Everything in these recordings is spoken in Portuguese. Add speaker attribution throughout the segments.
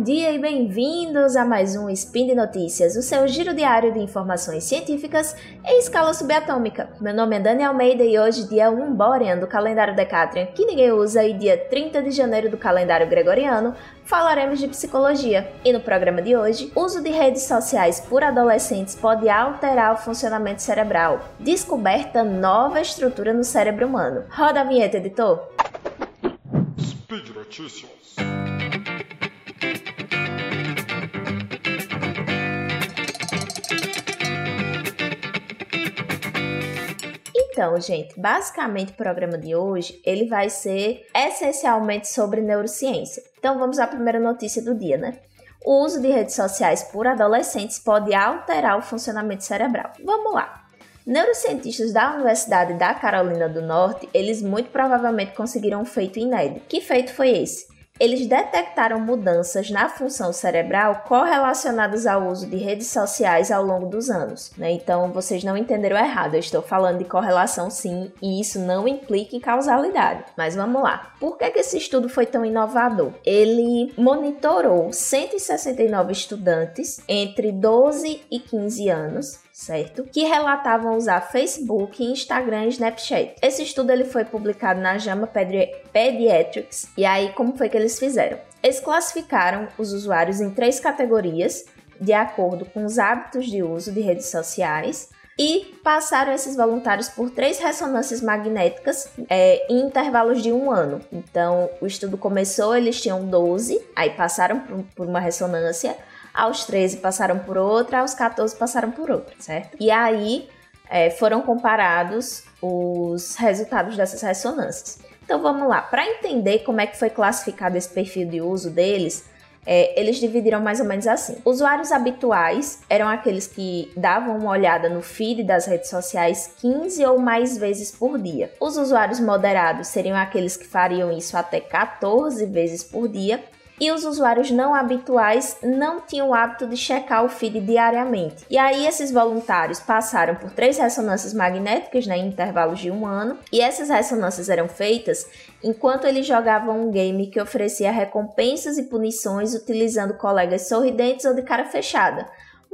Speaker 1: Bom dia e bem-vindos a mais um Spin de Notícias, o seu giro diário de informações científicas em escala subatômica. Meu nome é Dani Almeida e hoje, dia 1 Borean do calendário Decatrian, que ninguém usa, e dia 30 de janeiro do calendário Gregoriano, falaremos de psicologia. E no programa de hoje, uso de redes sociais por adolescentes pode alterar o funcionamento cerebral. Descoberta nova estrutura no cérebro humano. Roda a vinheta, editor.
Speaker 2: Speed Notícias.
Speaker 1: Então, gente, basicamente o programa de hoje, ele vai ser essencialmente sobre neurociência. Então, vamos à primeira notícia do dia, né? O uso de redes sociais por adolescentes pode alterar o funcionamento cerebral. Vamos lá. Neurocientistas da Universidade da Carolina do Norte, eles muito provavelmente conseguiram um feito inédito. Que feito foi esse? Eles detectaram mudanças na função cerebral correlacionadas ao uso de redes sociais ao longo dos anos. Né? Então, vocês não entenderam errado, eu estou falando de correlação sim, e isso não implica em causalidade. Mas vamos lá. Por que, que esse estudo foi tão inovador? Ele monitorou 169 estudantes entre 12 e 15 anos certo? Que relatavam usar Facebook, Instagram e Snapchat. Esse estudo ele foi publicado na JAMA Pediatrics. E aí, como foi que eles fizeram? Eles classificaram os usuários em três categorias, de acordo com os hábitos de uso de redes sociais, e passaram esses voluntários por três ressonâncias magnéticas é, em intervalos de um ano. Então, o estudo começou, eles tinham 12, aí passaram por, por uma ressonância, aos 13 passaram por outra, aos 14 passaram por outra, certo? E aí é, foram comparados os resultados dessas ressonâncias. Então vamos lá, para entender como é que foi classificado esse perfil de uso deles, é, eles dividiram mais ou menos assim. Usuários habituais eram aqueles que davam uma olhada no feed das redes sociais 15 ou mais vezes por dia. Os usuários moderados seriam aqueles que fariam isso até 14 vezes por dia e os usuários não habituais não tinham o hábito de checar o feed diariamente. E aí esses voluntários passaram por três ressonâncias magnéticas né, em intervalos de um ano, e essas ressonâncias eram feitas enquanto eles jogavam um game que oferecia recompensas e punições utilizando colegas sorridentes ou de cara fechada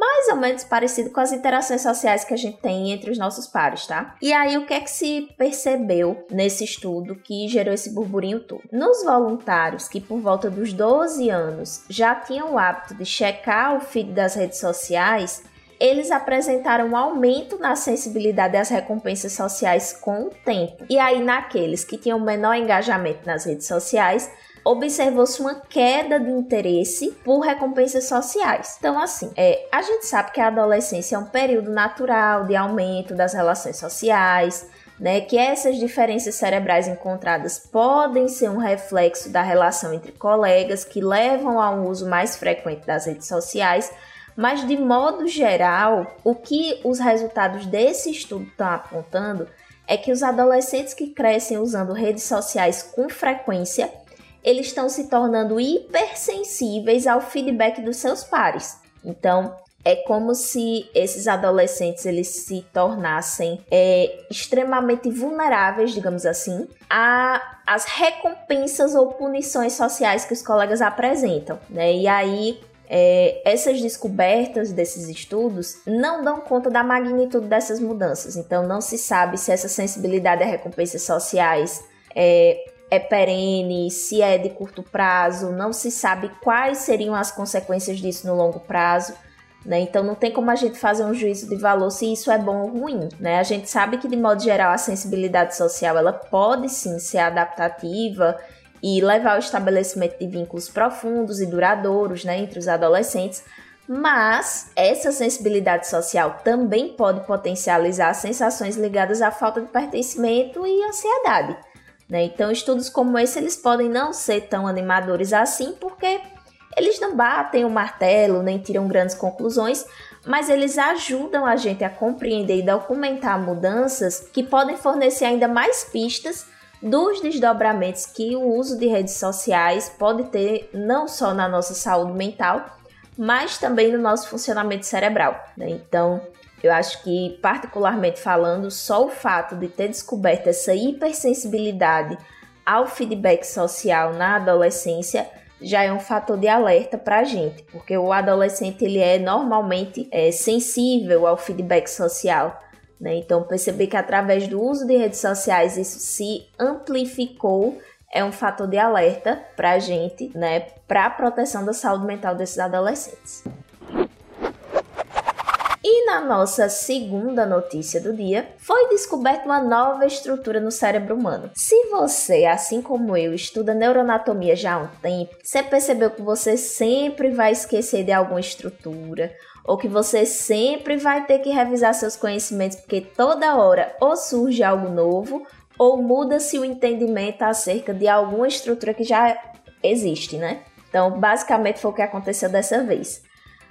Speaker 1: mais ou menos parecido com as interações sociais que a gente tem entre os nossos pares, tá? E aí, o que é que se percebeu nesse estudo que gerou esse burburinho todo? Nos voluntários que, por volta dos 12 anos, já tinham o hábito de checar o feed das redes sociais, eles apresentaram um aumento na sensibilidade às recompensas sociais com o tempo. E aí, naqueles que tinham menor engajamento nas redes sociais, observou-se uma queda de interesse por recompensas sociais. Então, assim, é, a gente sabe que a adolescência é um período natural de aumento das relações sociais, né, que essas diferenças cerebrais encontradas podem ser um reflexo da relação entre colegas que levam a um uso mais frequente das redes sociais, mas de modo geral, o que os resultados desse estudo estão apontando é que os adolescentes que crescem usando redes sociais com frequência eles estão se tornando hipersensíveis ao feedback dos seus pares. Então, é como se esses adolescentes eles se tornassem é, extremamente vulneráveis, digamos assim, a as recompensas ou punições sociais que os colegas apresentam, né? E aí é, essas descobertas desses estudos não dão conta da magnitude dessas mudanças. Então não se sabe se essa sensibilidade a recompensas sociais é, é perene, se é de curto prazo, não se sabe quais seriam as consequências disso no longo prazo. Né? Então não tem como a gente fazer um juízo de valor se isso é bom ou ruim. Né? A gente sabe que de modo geral a sensibilidade social ela pode sim ser adaptativa e levar ao estabelecimento de vínculos profundos e duradouros né, entre os adolescentes, mas essa sensibilidade social também pode potencializar sensações ligadas à falta de pertencimento e ansiedade. Né? Então, estudos como esse eles podem não ser tão animadores assim, porque eles não batem o martelo nem tiram grandes conclusões, mas eles ajudam a gente a compreender e documentar mudanças que podem fornecer ainda mais pistas dos desdobramentos que o uso de redes sociais pode ter não só na nossa saúde mental, mas também no nosso funcionamento cerebral. Né? Então, eu acho que, particularmente falando, só o fato de ter descoberto essa hipersensibilidade ao feedback social na adolescência já é um fator de alerta para a gente, porque o adolescente ele é normalmente é, sensível ao feedback social. Né? Então, perceber que através do uso de redes sociais isso se amplificou é um fator de alerta para a gente, né, para a proteção da saúde mental desses adolescentes. Na nossa segunda notícia do dia, foi descoberta uma nova estrutura no cérebro humano. Se você, assim como eu, estuda neuroanatomia já há um tempo, você percebeu que você sempre vai esquecer de alguma estrutura, ou que você sempre vai ter que revisar seus conhecimentos porque toda hora ou surge algo novo ou muda-se o entendimento acerca de alguma estrutura que já existe, né? Então, basicamente foi o que aconteceu dessa vez.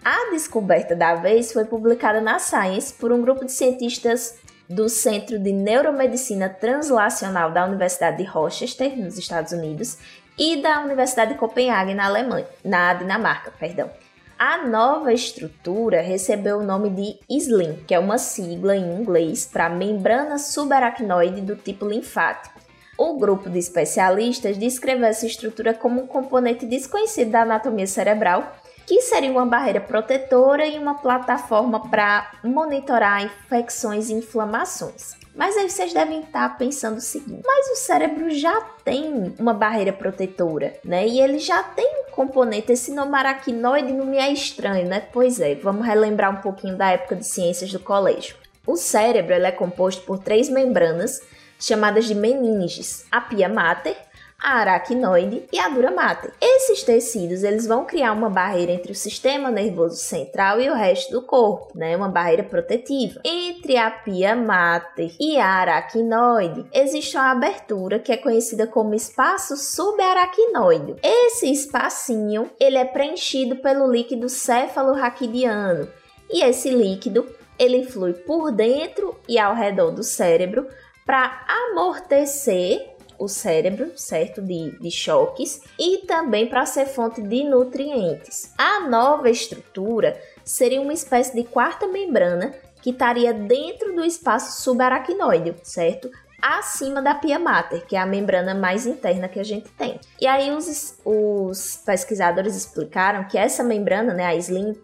Speaker 1: A descoberta da vez foi publicada na Science por um grupo de cientistas do Centro de Neuromedicina Translacional da Universidade de Rochester, nos Estados Unidos, e da Universidade de Copenhague, na Alemanha, na Dinamarca, perdão. A nova estrutura recebeu o nome de SLIM, que é uma sigla em inglês para membrana subaracnoide do tipo linfático. O grupo de especialistas descreveu essa estrutura como um componente desconhecido da anatomia cerebral que seria uma barreira protetora e uma plataforma para monitorar infecções e inflamações. Mas aí vocês devem estar pensando o seguinte: mas o cérebro já tem uma barreira protetora, né? E ele já tem um componente, esse nome aracnoide não me é estranho, né? Pois é, vamos relembrar um pouquinho da época de ciências do colégio. O cérebro é composto por três membranas chamadas de meninges: a pia mater, a aracnoide e a dura mater. Esses tecidos eles vão criar uma barreira entre o sistema nervoso central e o resto do corpo, né? Uma barreira protetiva. Entre a pia mater e a aracnoide existe uma abertura que é conhecida como espaço subaracnoide. Esse espacinho ele é preenchido pelo líquido cefalorraquidiano e esse líquido ele flui por dentro e ao redor do cérebro para amortecer o cérebro, certo? De, de choques e também para ser fonte de nutrientes. A nova estrutura seria uma espécie de quarta membrana que estaria dentro do espaço subaracnoide, certo? Acima da pia mater, que é a membrana mais interna que a gente tem. E aí os, os pesquisadores explicaram que essa membrana, né, a SLIM,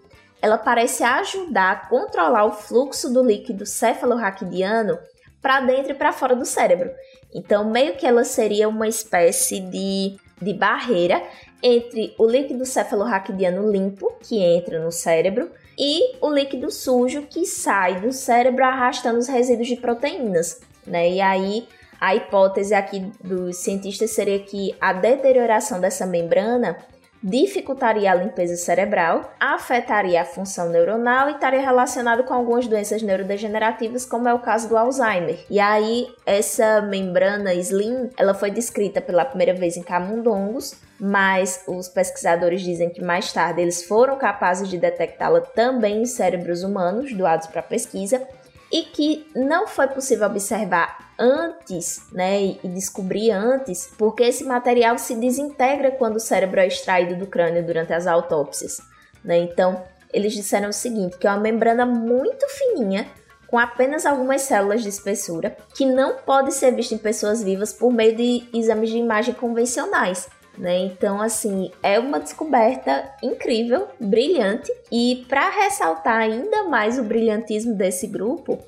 Speaker 1: ela parece ajudar a controlar o fluxo do líquido cefalorraquidiano para dentro e para fora do cérebro. Então, meio que ela seria uma espécie de, de barreira entre o líquido cefalorraquidiano limpo, que entra no cérebro, e o líquido sujo que sai do cérebro arrastando os resíduos de proteínas, né? E aí a hipótese aqui dos cientistas seria que a deterioração dessa membrana dificultaria a limpeza cerebral, afetaria a função neuronal e estaria relacionado com algumas doenças neurodegenerativas, como é o caso do Alzheimer. E aí, essa membrana slim, ela foi descrita pela primeira vez em camundongos, mas os pesquisadores dizem que mais tarde eles foram capazes de detectá-la também em cérebros humanos doados para pesquisa e que não foi possível observar antes, né, e descobrir antes, porque esse material se desintegra quando o cérebro é extraído do crânio durante as autópsias, né? Então, eles disseram o seguinte, que é uma membrana muito fininha, com apenas algumas células de espessura, que não pode ser vista em pessoas vivas por meio de exames de imagem convencionais. Né? Então, assim, é uma descoberta incrível, brilhante, e para ressaltar ainda mais o brilhantismo desse grupo,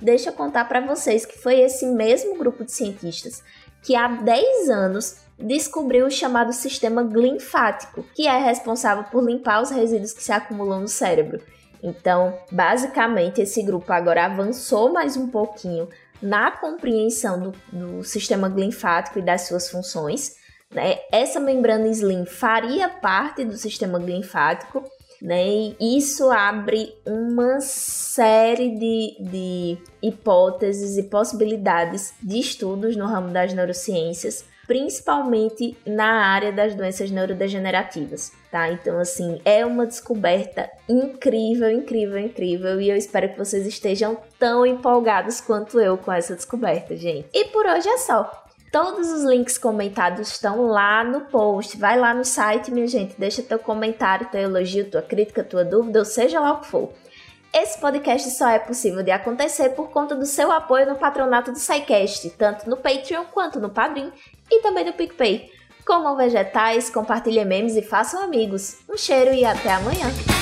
Speaker 1: deixa eu contar para vocês que foi esse mesmo grupo de cientistas que há 10 anos descobriu o chamado sistema glinfático, que é responsável por limpar os resíduos que se acumulam no cérebro. Então, basicamente, esse grupo agora avançou mais um pouquinho na compreensão do, do sistema glinfático e das suas funções né? Essa membrana slim faria parte do sistema linfático, né? E isso abre uma série de, de hipóteses e possibilidades de estudos no ramo das neurociências, principalmente na área das doenças neurodegenerativas, tá? Então, assim, é uma descoberta incrível, incrível, incrível, e eu espero que vocês estejam tão empolgados quanto eu com essa descoberta, gente. E por hoje é só. Todos os links comentados estão lá no post. Vai lá no site, minha gente, deixa teu comentário, teu elogio, tua crítica, tua dúvida, ou seja lá o que for. Esse podcast só é possível de acontecer por conta do seu apoio no patronato do SciCast, tanto no Patreon quanto no Padrim e também no PicPay. Comam vegetais, compartilhem memes e façam amigos. Um cheiro e até amanhã!